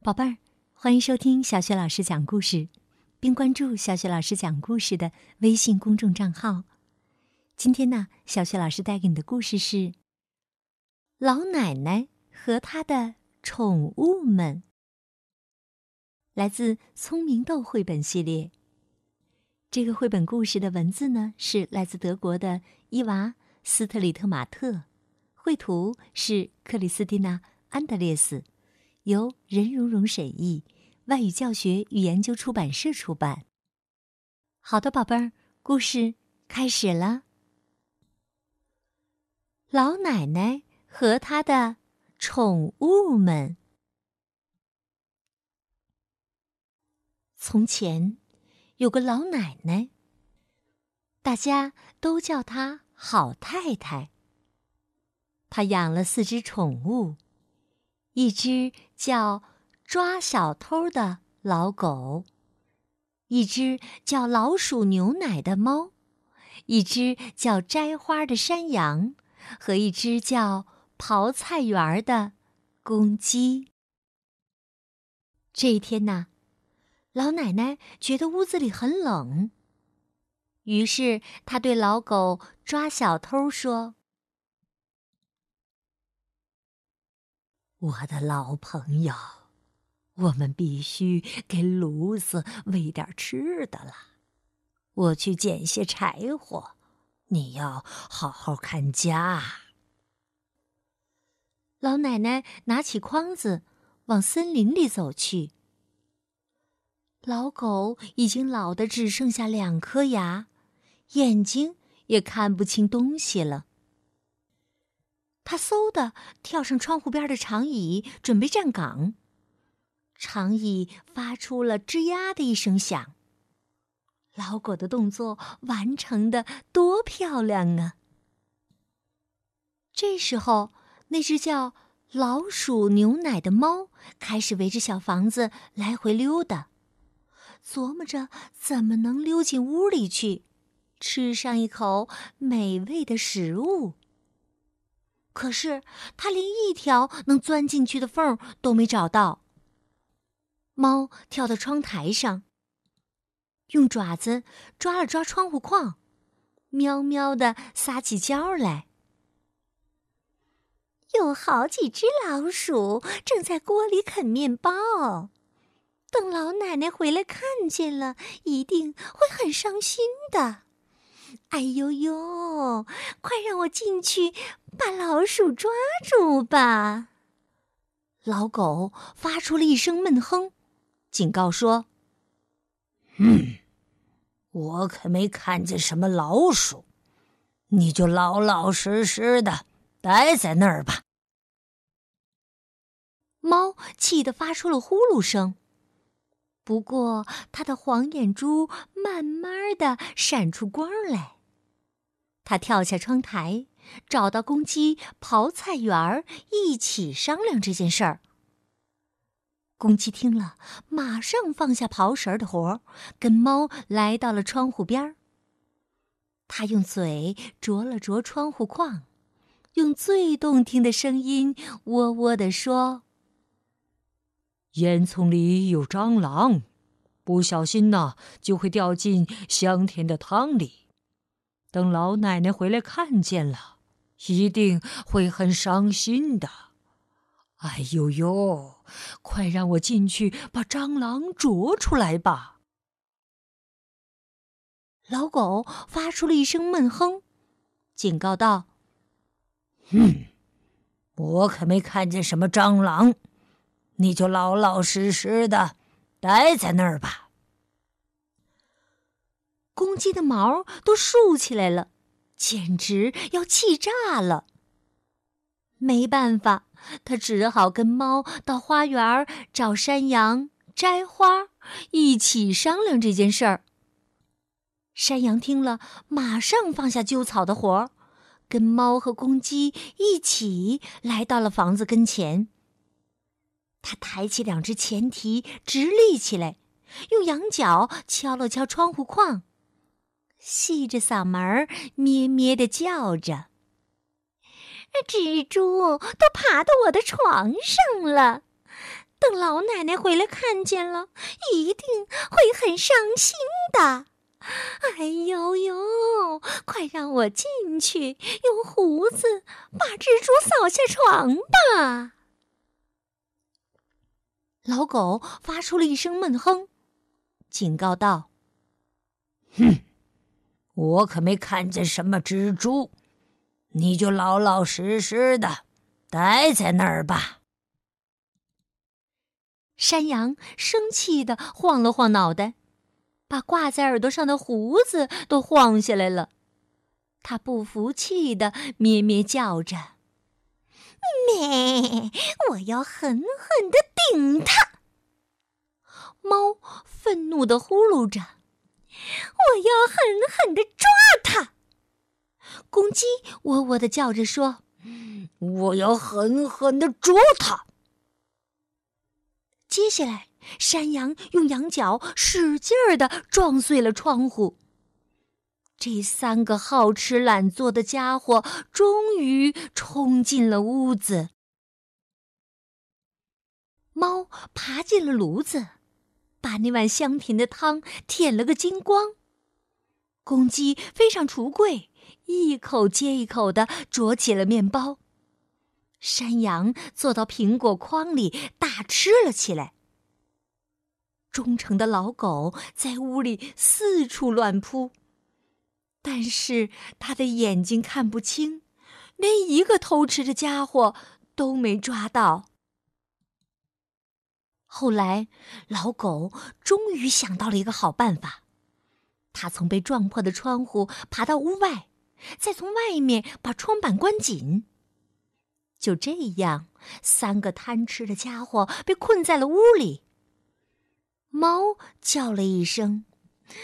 宝贝儿，欢迎收听小雪老师讲故事，并关注小雪老师讲故事的微信公众账号。今天呢，小雪老师带给你的故事是《老奶奶和她的宠物们》，来自《聪明豆》绘本系列。这个绘本故事的文字呢，是来自德国的伊娃·斯特里特马特，绘图是克里斯蒂娜·安德烈斯。由任蓉蓉审译，外语教学与研究出版社出版。好的，宝贝儿，故事开始了。老奶奶和她的宠物们。从前有个老奶奶，大家都叫她好太太。她养了四只宠物。一只叫抓小偷的老狗，一只叫老鼠牛奶的猫，一只叫摘花的山羊，和一只叫刨菜园的公鸡。这一天呢，老奶奶觉得屋子里很冷，于是她对老狗抓小偷说。我的老朋友，我们必须给炉子喂点吃的了。我去捡些柴火，你要好好看家。老奶奶拿起筐子，往森林里走去。老狗已经老得只剩下两颗牙，眼睛也看不清东西了。他嗖的跳上窗户边的长椅，准备站岗。长椅发出了吱呀的一声响。老狗的动作完成的多漂亮啊！这时候，那只叫老鼠牛奶的猫开始围着小房子来回溜达，琢磨着怎么能溜进屋里去，吃上一口美味的食物。可是，他连一条能钻进去的缝都没找到。猫跳到窗台上，用爪子抓了抓窗户框，喵喵的撒起娇来。有好几只老鼠正在锅里啃面包，等老奶奶回来看见了，一定会很伤心的。哎呦呦！快让我进去把老鼠抓住吧！老狗发出了一声闷哼，警告说：“嗯，我可没看见什么老鼠，你就老老实实的待在那儿吧。”猫气得发出了呼噜声，不过它的黄眼珠慢慢的闪出光来。他跳下窗台，找到公鸡刨菜园儿，一起商量这件事儿。公鸡听了，马上放下刨食儿的活儿，跟猫来到了窗户边儿。他用嘴啄了啄窗户框，用最动听的声音喔喔地说：“烟囱里有蟑螂，不小心呐，就会掉进香甜的汤里。”等老奶奶回来看见了，一定会很伤心的。哎呦呦！快让我进去把蟑螂捉出来吧！老狗发出了一声闷哼，警告道：“哼，我可没看见什么蟑螂，你就老老实实的待在那儿吧。”公鸡的毛都竖起来了，简直要气炸了。没办法，他只好跟猫到花园找山羊摘花，一起商量这件事儿。山羊听了，马上放下揪草的活儿，跟猫和公鸡一起来到了房子跟前。他抬起两只前蹄，直立起来，用羊角敲了敲窗户框。细着嗓门儿咩咩的叫着：“蜘蛛都爬到我的床上了，等老奶奶回来看见了，一定会很伤心的。哎呦呦！快让我进去，用胡子把蜘蛛扫下床吧。老狗发出了一声闷哼，警告道：“哼，我可没看见什么蜘蛛，你就老老实实的待在那儿吧。”山羊生气的晃了晃脑袋，把挂在耳朵上的胡子都晃下来了。他不服气的咩咩叫着。咩！我要狠狠的顶他！猫愤怒的呼噜着：“我要狠狠的抓他！”公鸡喔喔的叫着说：“我要狠狠的捉他！”接下来，山羊用羊角使劲儿的撞碎了窗户。这三个好吃懒做的家伙终于冲进了屋子。猫爬进了炉子，把那碗香甜的汤舔了个精光。公鸡飞上橱柜，一口接一口的啄起了面包。山羊坐到苹果筐里大吃了起来。忠诚的老狗在屋里四处乱扑。但是他的眼睛看不清，连一个偷吃的家伙都没抓到。后来，老狗终于想到了一个好办法，他从被撞破的窗户爬到屋外，再从外面把窗板关紧。就这样，三个贪吃的家伙被困在了屋里。猫叫了一声：“喵。”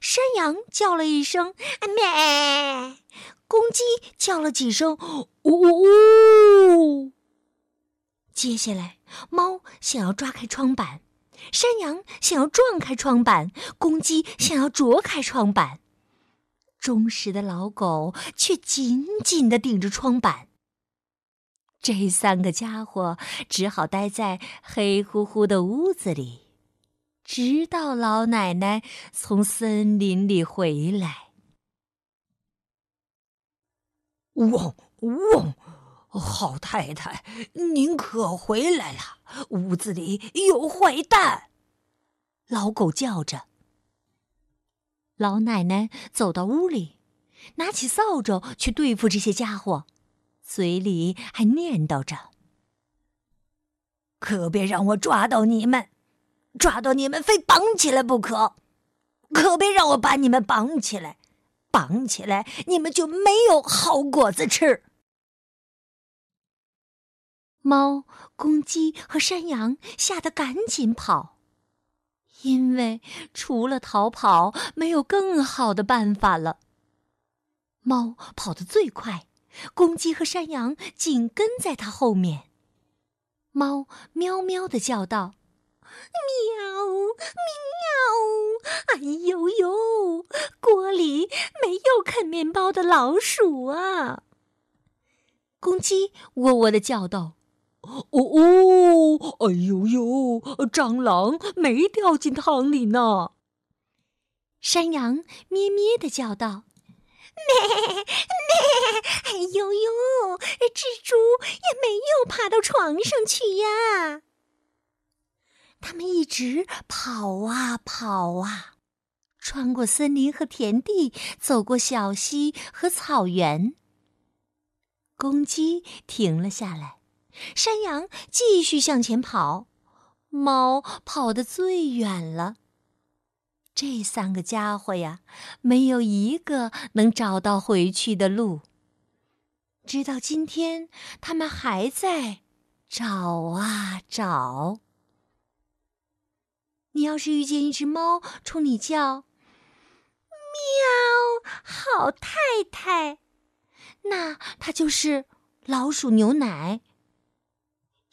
山羊叫了一声“咩”，公鸡叫了几声“呜呜”。接下来，猫想要抓开窗板，山羊想要撞开窗板，公鸡想要啄开窗板，忠实的老狗却紧紧的顶着窗板。这三个家伙只好待在黑乎乎的屋子里。直到老奶奶从森林里回来。嗡嗡，好太太，您可回来了！屋子里有坏蛋！老狗叫着。老奶奶走到屋里，拿起扫帚去对付这些家伙，嘴里还念叨着：“可别让我抓到你们！”抓到你们，非绑起来不可！可别让我把你们绑起来，绑起来你们就没有好果子吃。猫、公鸡和山羊吓得赶紧跑，因为除了逃跑，没有更好的办法了。猫跑得最快，公鸡和山羊紧跟在它后面。猫喵喵的叫道。喵喵！哎呦呦，锅里没有啃面包的老鼠啊！公鸡喔喔的叫道：“哦哦，哎呦呦，蟑螂没掉进汤里呢。”山羊咩咩的叫道：“咩咩！哎呦呦，蜘蛛也没有爬到床上去呀。”他们一直跑啊跑啊，穿过森林和田地，走过小溪和草原。公鸡停了下来，山羊继续向前跑，猫跑得最远了。这三个家伙呀，没有一个能找到回去的路。直到今天，他们还在找啊找。你要是遇见一只猫冲你叫“喵”，好太太，那它就是老鼠牛奶。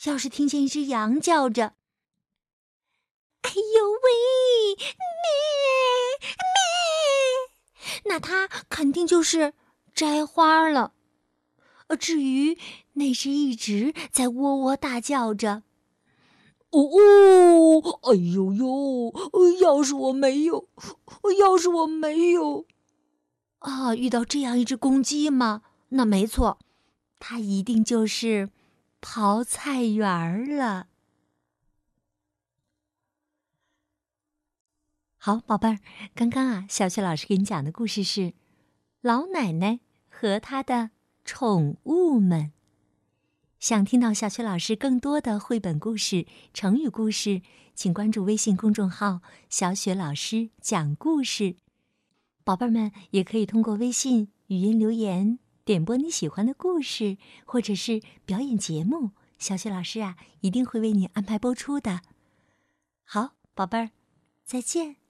要是听见一只羊叫着“哎呦喂，咩咩”，那它肯定就是摘花了。至于那只一直在喔喔大叫着。哦哦，哎呦呦！要是我没有，要是我没有，啊，遇到这样一只公鸡吗？那没错，它一定就是刨菜园儿了。好，宝贝儿，刚刚啊，小雪老师给你讲的故事是老奶奶和她的宠物们。想听到小雪老师更多的绘本故事、成语故事，请关注微信公众号“小雪老师讲故事”。宝贝们也可以通过微信语音留言点播你喜欢的故事，或者是表演节目，小雪老师啊一定会为你安排播出的。好，宝贝儿，再见。